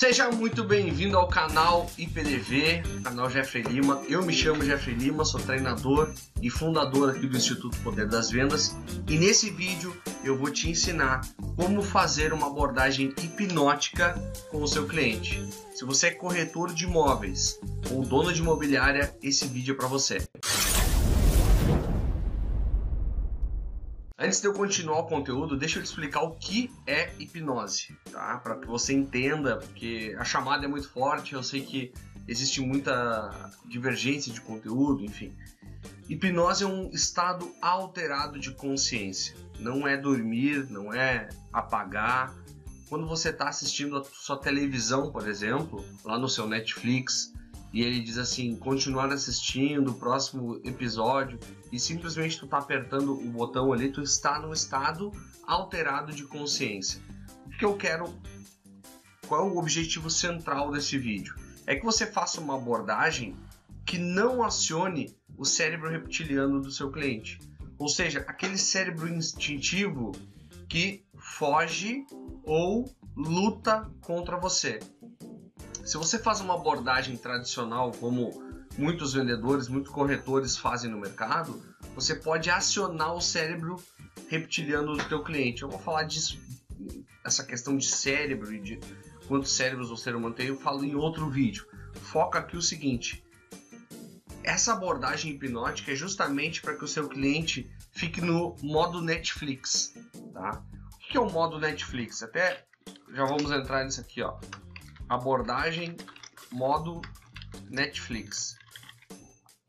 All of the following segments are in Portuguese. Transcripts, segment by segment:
Seja muito bem-vindo ao canal IPDV, canal Jeffrey Lima. Eu me chamo Jeffrey Lima, sou treinador e fundador aqui do Instituto Poder das Vendas. E nesse vídeo eu vou te ensinar como fazer uma abordagem hipnótica com o seu cliente. Se você é corretor de imóveis ou dono de imobiliária, esse vídeo é para você. Antes de eu continuar o conteúdo, deixa eu te explicar o que é hipnose, tá? Para que você entenda, porque a chamada é muito forte, eu sei que existe muita divergência de conteúdo, enfim. Hipnose é um estado alterado de consciência. Não é dormir, não é apagar. Quando você está assistindo a sua televisão, por exemplo, lá no seu Netflix, e ele diz assim, continuar assistindo o próximo episódio e simplesmente tu tá apertando o botão ali, tu está no estado alterado de consciência. O que eu quero, qual é o objetivo central desse vídeo? É que você faça uma abordagem que não acione o cérebro reptiliano do seu cliente. Ou seja, aquele cérebro instintivo que foge ou luta contra você. Se você faz uma abordagem tradicional, como muitos vendedores, muitos corretores fazem no mercado, você pode acionar o cérebro reptiliano do teu cliente. Eu vou falar disso, essa questão de cérebro e de quantos cérebros o ser humano tem, eu falo em outro vídeo. Foca aqui o seguinte: essa abordagem hipnótica é justamente para que o seu cliente fique no modo Netflix, tá? O que é o modo Netflix? Até já vamos entrar nisso aqui, ó abordagem modo Netflix.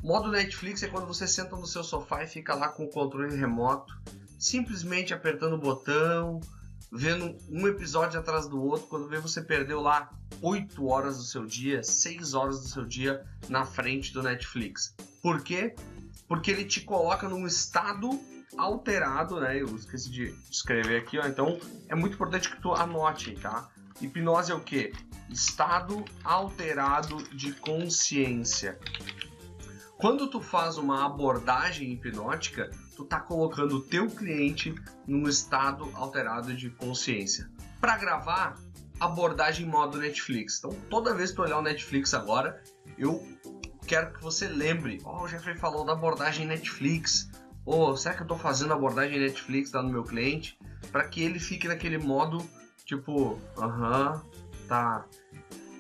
Modo Netflix é quando você senta no seu sofá e fica lá com o controle remoto, simplesmente apertando o botão, vendo um episódio atrás do outro, quando vê você perdeu lá 8 horas do seu dia, 6 horas do seu dia na frente do Netflix. Por quê? Porque ele te coloca num estado alterado, né? Eu esqueci de escrever aqui, ó. Então é muito importante que tu anote, tá? Hipnose é o quê? Estado alterado de consciência. Quando tu faz uma abordagem hipnótica, tu tá colocando o teu cliente num estado alterado de consciência. Para gravar, abordagem modo Netflix. Então, toda vez que tu olhar o Netflix agora, eu quero que você lembre, oh, o Jeffrey falou da abordagem Netflix. Ou oh, será que eu estou fazendo abordagem Netflix lá no meu cliente? Para que ele fique naquele modo Tipo, aham, tá.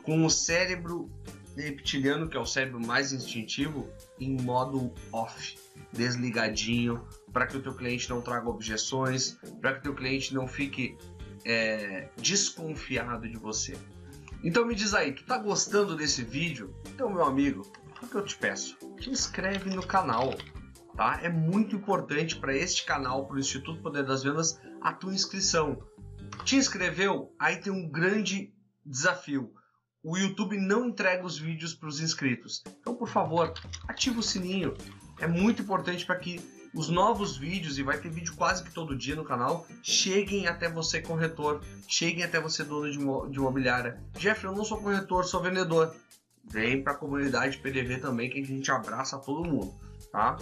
Com o cérebro reptiliano, que é o cérebro mais instintivo, em modo off, desligadinho, para que o teu cliente não traga objeções, para que o teu cliente não fique é, desconfiado de você. Então me diz aí, tu tá gostando desse vídeo? Então, meu amigo, o que eu te peço? Te inscreve no canal, tá? É muito importante para este canal, para o Instituto Poder das Vendas, a tua inscrição. Te inscreveu? Aí tem um grande desafio. O YouTube não entrega os vídeos para os inscritos. Então, por favor, ative o sininho. É muito importante para que os novos vídeos, e vai ter vídeo quase que todo dia no canal, cheguem até você, corretor, cheguem até você, dono de imobiliária. Jeff, eu não sou corretor, sou vendedor. Vem para a comunidade PDV também, que a gente abraça todo mundo, tá?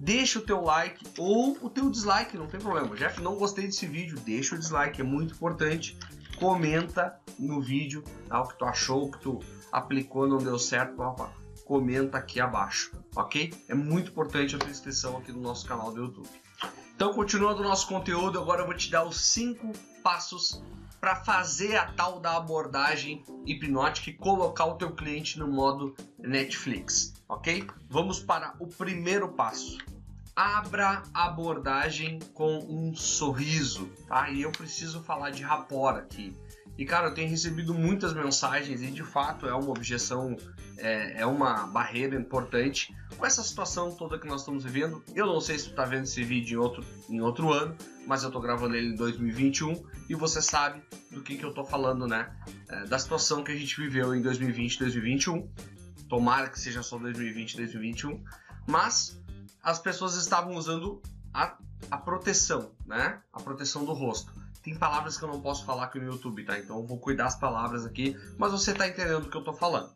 Deixa o teu like ou o teu dislike, não tem problema. Jeff, não gostei desse vídeo, deixa o dislike, é muito importante. Comenta no vídeo tá, o que tu achou, o que tu aplicou, não deu certo, opa, comenta aqui abaixo, ok? É muito importante a tua inscrição aqui no nosso canal do YouTube. Então, continuando o nosso conteúdo, agora eu vou te dar os cinco passos para fazer a tal da abordagem hipnótica e colocar o teu cliente no modo Netflix, ok? Vamos para o primeiro passo. Abra a abordagem com um sorriso, tá? E eu preciso falar de rapport aqui. E cara, eu tenho recebido muitas mensagens e de fato é uma objeção, é, é, uma barreira importante com essa situação toda que nós estamos vivendo. Eu não sei se tu tá vendo esse vídeo em outro, em outro ano, mas eu tô gravando ele em 2021 e você sabe do que, que eu tô falando, né? É, da situação que a gente viveu em 2020 2021. Tomara que seja só 2020 2021. Mas as pessoas estavam usando a, a proteção, né? A proteção do rosto tem palavras que eu não posso falar aqui no YouTube, tá? Então eu vou cuidar as palavras aqui, mas você tá entendendo o que eu tô falando.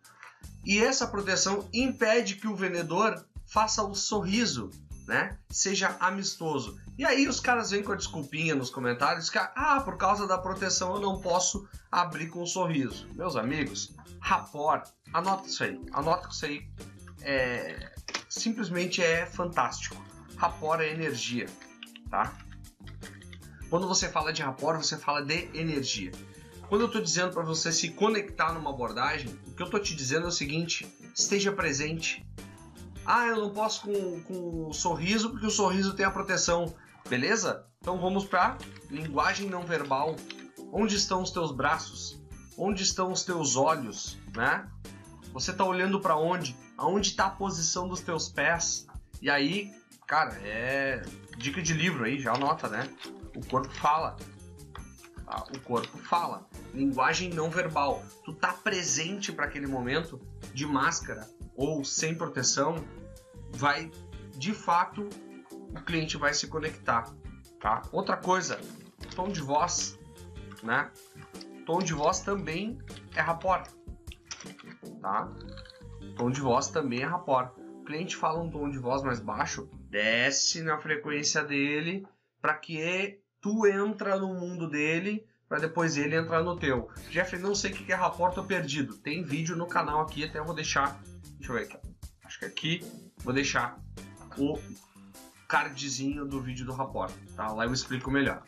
E essa proteção impede que o vendedor faça o sorriso, né? Seja amistoso. E aí os caras vêm com a desculpinha nos comentários que, ah, por causa da proteção eu não posso abrir com um sorriso. Meus amigos, rapport, anota isso aí, anota isso aí. É, simplesmente é fantástico. Rapport é energia, tá? Quando você fala de rapport, você fala de energia. Quando eu estou dizendo para você se conectar numa abordagem, o que eu estou te dizendo é o seguinte: esteja presente. Ah, eu não posso com, com um sorriso porque o sorriso tem a proteção. Beleza? Então vamos para linguagem não verbal. Onde estão os teus braços? Onde estão os teus olhos? Né? Você está olhando para onde? Aonde está a posição dos teus pés? E aí, cara, é dica de livro aí, já anota, né? O corpo fala. Tá? O corpo fala. Linguagem não verbal. Tu tá presente para aquele momento de máscara ou sem proteção, vai de fato o cliente vai se conectar, tá? Outra coisa, tom de voz, né? Tom de voz também é rapport, tá? Tom de voz também é rapport. O cliente fala um tom de voz mais baixo, desce na frequência dele para que tu entra no mundo dele para depois ele entrar no teu. Jeffrey, não sei o que é rapport, tô perdido. Tem vídeo no canal aqui, até vou deixar. Deixa eu ver aqui. Acho que aqui vou deixar o cardzinho do vídeo do rapport, tá? Lá eu explico melhor.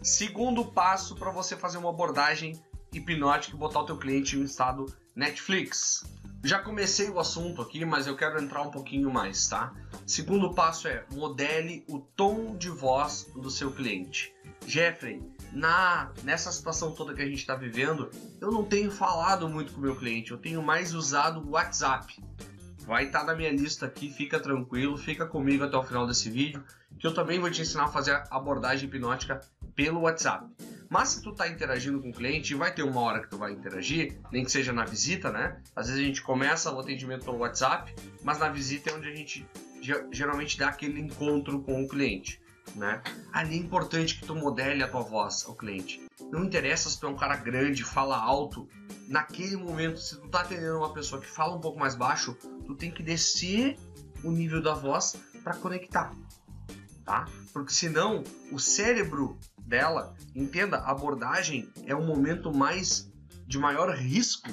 Segundo passo para você fazer uma abordagem hipnótica e botar o teu cliente em um estado Netflix. Já comecei o assunto aqui, mas eu quero entrar um pouquinho mais, tá? Segundo passo é modele o tom de voz do seu cliente. Jeffrey, na nessa situação toda que a gente está vivendo, eu não tenho falado muito com meu cliente, eu tenho mais usado o WhatsApp. Vai estar tá na minha lista aqui, fica tranquilo, fica comigo até o final desse vídeo, que eu também vou te ensinar a fazer abordagem hipnótica pelo WhatsApp. Mas se tu tá interagindo com o cliente, vai ter uma hora que tu vai interagir, nem que seja na visita, né? Às vezes a gente começa o atendimento pelo WhatsApp, mas na visita é onde a gente geralmente dá aquele encontro com o cliente, né? Ali é importante que tu modele a tua voz ao cliente. Não interessa se tu é um cara grande, fala alto. Naquele momento, se tu tá atendendo uma pessoa que fala um pouco mais baixo, tu tem que descer o nível da voz para conectar, tá? Porque senão o cérebro dela, entenda, a abordagem é o momento mais de maior risco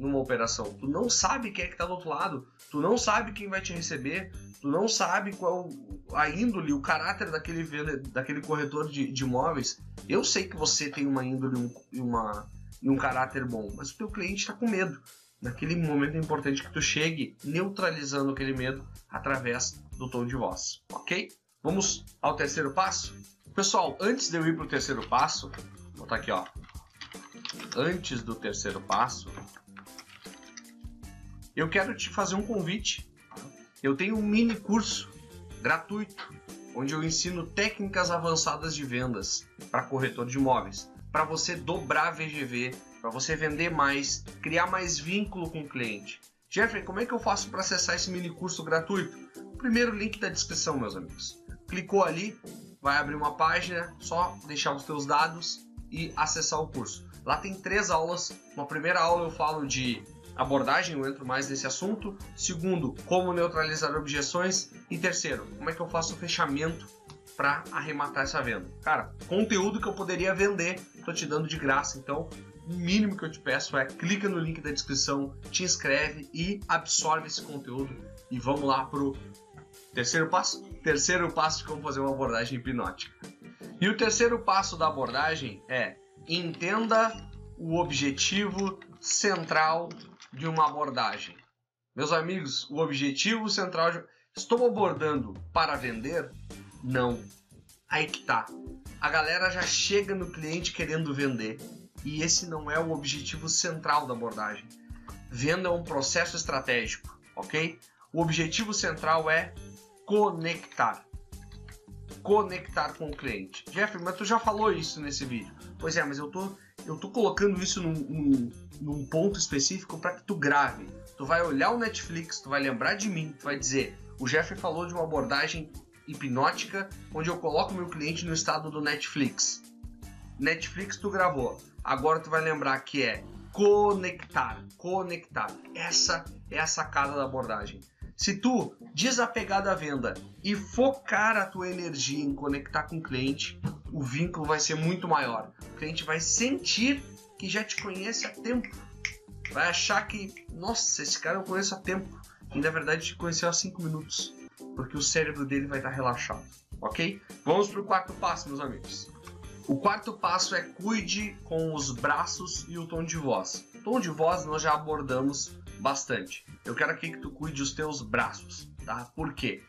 numa operação. Tu não sabe quem é que está do outro lado, tu não sabe quem vai te receber, tu não sabe qual a índole, o caráter daquele, daquele corretor de, de imóveis. Eu sei que você tem uma índole e uma, e um caráter bom, mas o teu cliente está com medo. Naquele momento é importante que tu chegue neutralizando aquele medo através do tom de voz, ok? Vamos ao terceiro passo? Pessoal, antes de eu ir para o terceiro passo, vou botar aqui, ó. Antes do terceiro passo, eu quero te fazer um convite. Eu tenho um mini curso gratuito onde eu ensino técnicas avançadas de vendas para corretor de imóveis, para você dobrar VGV, para você vender mais, criar mais vínculo com o cliente. Jeffrey, como é que eu faço para acessar esse mini curso gratuito? Primeiro link da descrição, meus amigos. Clicou ali, vai abrir uma página, só deixar os teus dados e acessar o curso. Lá tem três aulas. Uma primeira aula eu falo de abordagem, eu entro mais nesse assunto. Segundo, como neutralizar objeções. E terceiro, como é que eu faço o fechamento para arrematar essa venda. Cara, conteúdo que eu poderia vender, tô te dando de graça. Então, o mínimo que eu te peço é clica no link da descrição, te inscreve e absorve esse conteúdo. E vamos lá pro terceiro passo terceiro passo de como fazer uma abordagem hipnótica. E o terceiro passo da abordagem é entenda o objetivo central de uma abordagem. Meus amigos, o objetivo central de... Estou abordando para vender? Não. Aí que tá. A galera já chega no cliente querendo vender. E esse não é o objetivo central da abordagem. Venda é um processo estratégico, ok? O objetivo central é conectar. Conectar com o cliente. Jeffrey, mas tu já falou isso nesse vídeo. Pois é, mas eu tô, eu tô colocando isso num, num, num ponto específico para que tu grave. Tu vai olhar o Netflix, tu vai lembrar de mim, tu vai dizer: o Jeffrey falou de uma abordagem hipnótica onde eu coloco meu cliente no estado do Netflix. Netflix tu gravou. Agora tu vai lembrar que é conectar, conectar. Essa é a sacada da abordagem. Se tu desapegar da venda e focar a tua energia em conectar com o cliente, o vínculo vai ser muito maior. O cliente vai sentir que já te conhece há tempo. Vai achar que, nossa, esse cara eu conheço há tempo. E na verdade te conheceu há 5 minutos. Porque o cérebro dele vai estar relaxado. Ok? Vamos para o quarto passo, meus amigos. O quarto passo é cuide com os braços e o tom de voz. O tom de voz nós já abordamos bastante. Eu quero aqui que tu cuide os teus braços, tá? Por quê?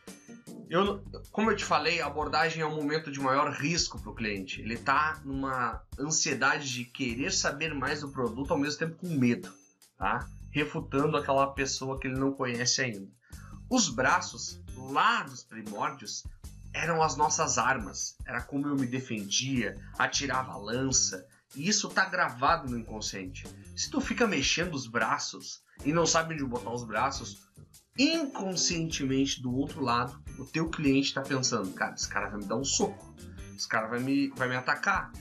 Eu, como eu te falei, a abordagem é um momento de maior risco para o cliente. Ele está numa ansiedade de querer saber mais do produto ao mesmo tempo com medo, tá? Refutando aquela pessoa que ele não conhece ainda. Os braços, lá dos primórdios, eram as nossas armas. Era como eu me defendia, atirava a lança. E isso tá gravado no inconsciente. Se tu fica mexendo os braços e não sabe onde botar os braços, inconscientemente do outro lado, o teu cliente está pensando, cara, esse cara vai me dar um soco, esse cara vai me, vai me atacar,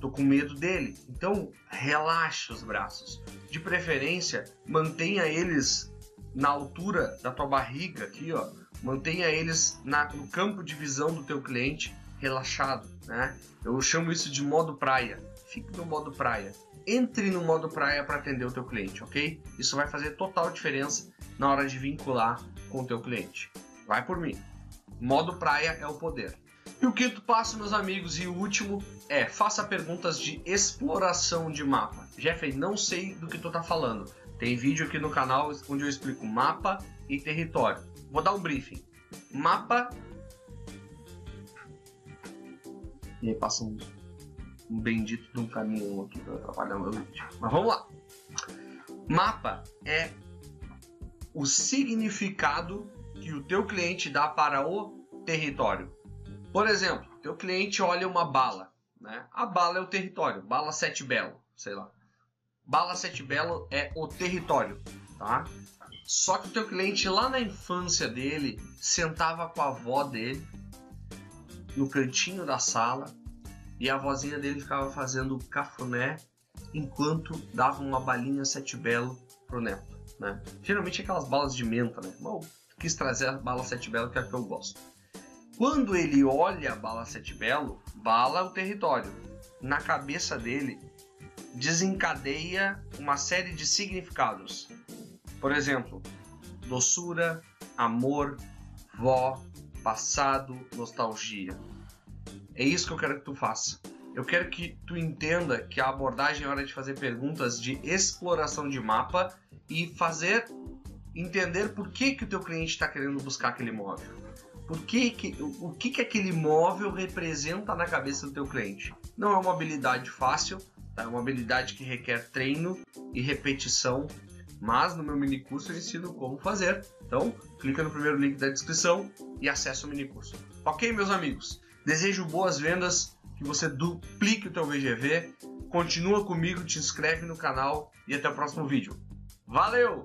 tô com medo dele. Então, relaxa os braços. De preferência, mantenha eles na altura da tua barriga aqui, ó. Mantenha eles na, no campo de visão do teu cliente relaxado, né? Eu chamo isso de modo praia. Fique no modo praia. Entre no modo praia para atender o teu cliente, ok? Isso vai fazer total diferença na hora de vincular com o teu cliente. Vai por mim. Modo praia é o poder. E o quinto passo, meus amigos, e o último é faça perguntas de exploração de mapa. Jeffrey, não sei do que tu tá falando. Tem vídeo aqui no canal onde eu explico mapa e território. Vou dar um briefing. Mapa. E aí passa um, um bendito de um caminhão aqui para atrapalhar meu vídeo. Mas vamos lá. Mapa é o significado que o teu cliente dá para o território. Por exemplo, teu cliente olha uma bala, né? A bala é o território, bala sete belo, sei lá. Bala Sete Belo é o território, tá? Só que o teu cliente lá na infância dele sentava com a avó dele no cantinho da sala e a vozinha dele ficava fazendo cafuné enquanto dava uma balinha Sete Belo pro neto, né? Geralmente aquelas balas de menta, né? Mal quis trazer a bala Sete Belo que é a que eu gosto. Quando ele olha a bala Sete Belo, bala é o território. Na cabeça dele desencadeia uma série de significados. Por exemplo, doçura, amor, vó, passado, nostalgia. É isso que eu quero que tu faça. Eu quero que tu entenda que a abordagem é hora de fazer perguntas de exploração de mapa e fazer entender por que, que o teu cliente está querendo buscar aquele imóvel. Por que, que, o que, que aquele imóvel representa na cabeça do teu cliente. Não é uma habilidade fácil, é uma habilidade que requer treino e repetição, mas no meu mini curso eu ensino como fazer. Então, clica no primeiro link da descrição e acessa o mini curso. Ok, meus amigos? Desejo boas vendas, que você duplique o teu VGV. Continua comigo, te inscreve no canal e até o próximo vídeo. Valeu!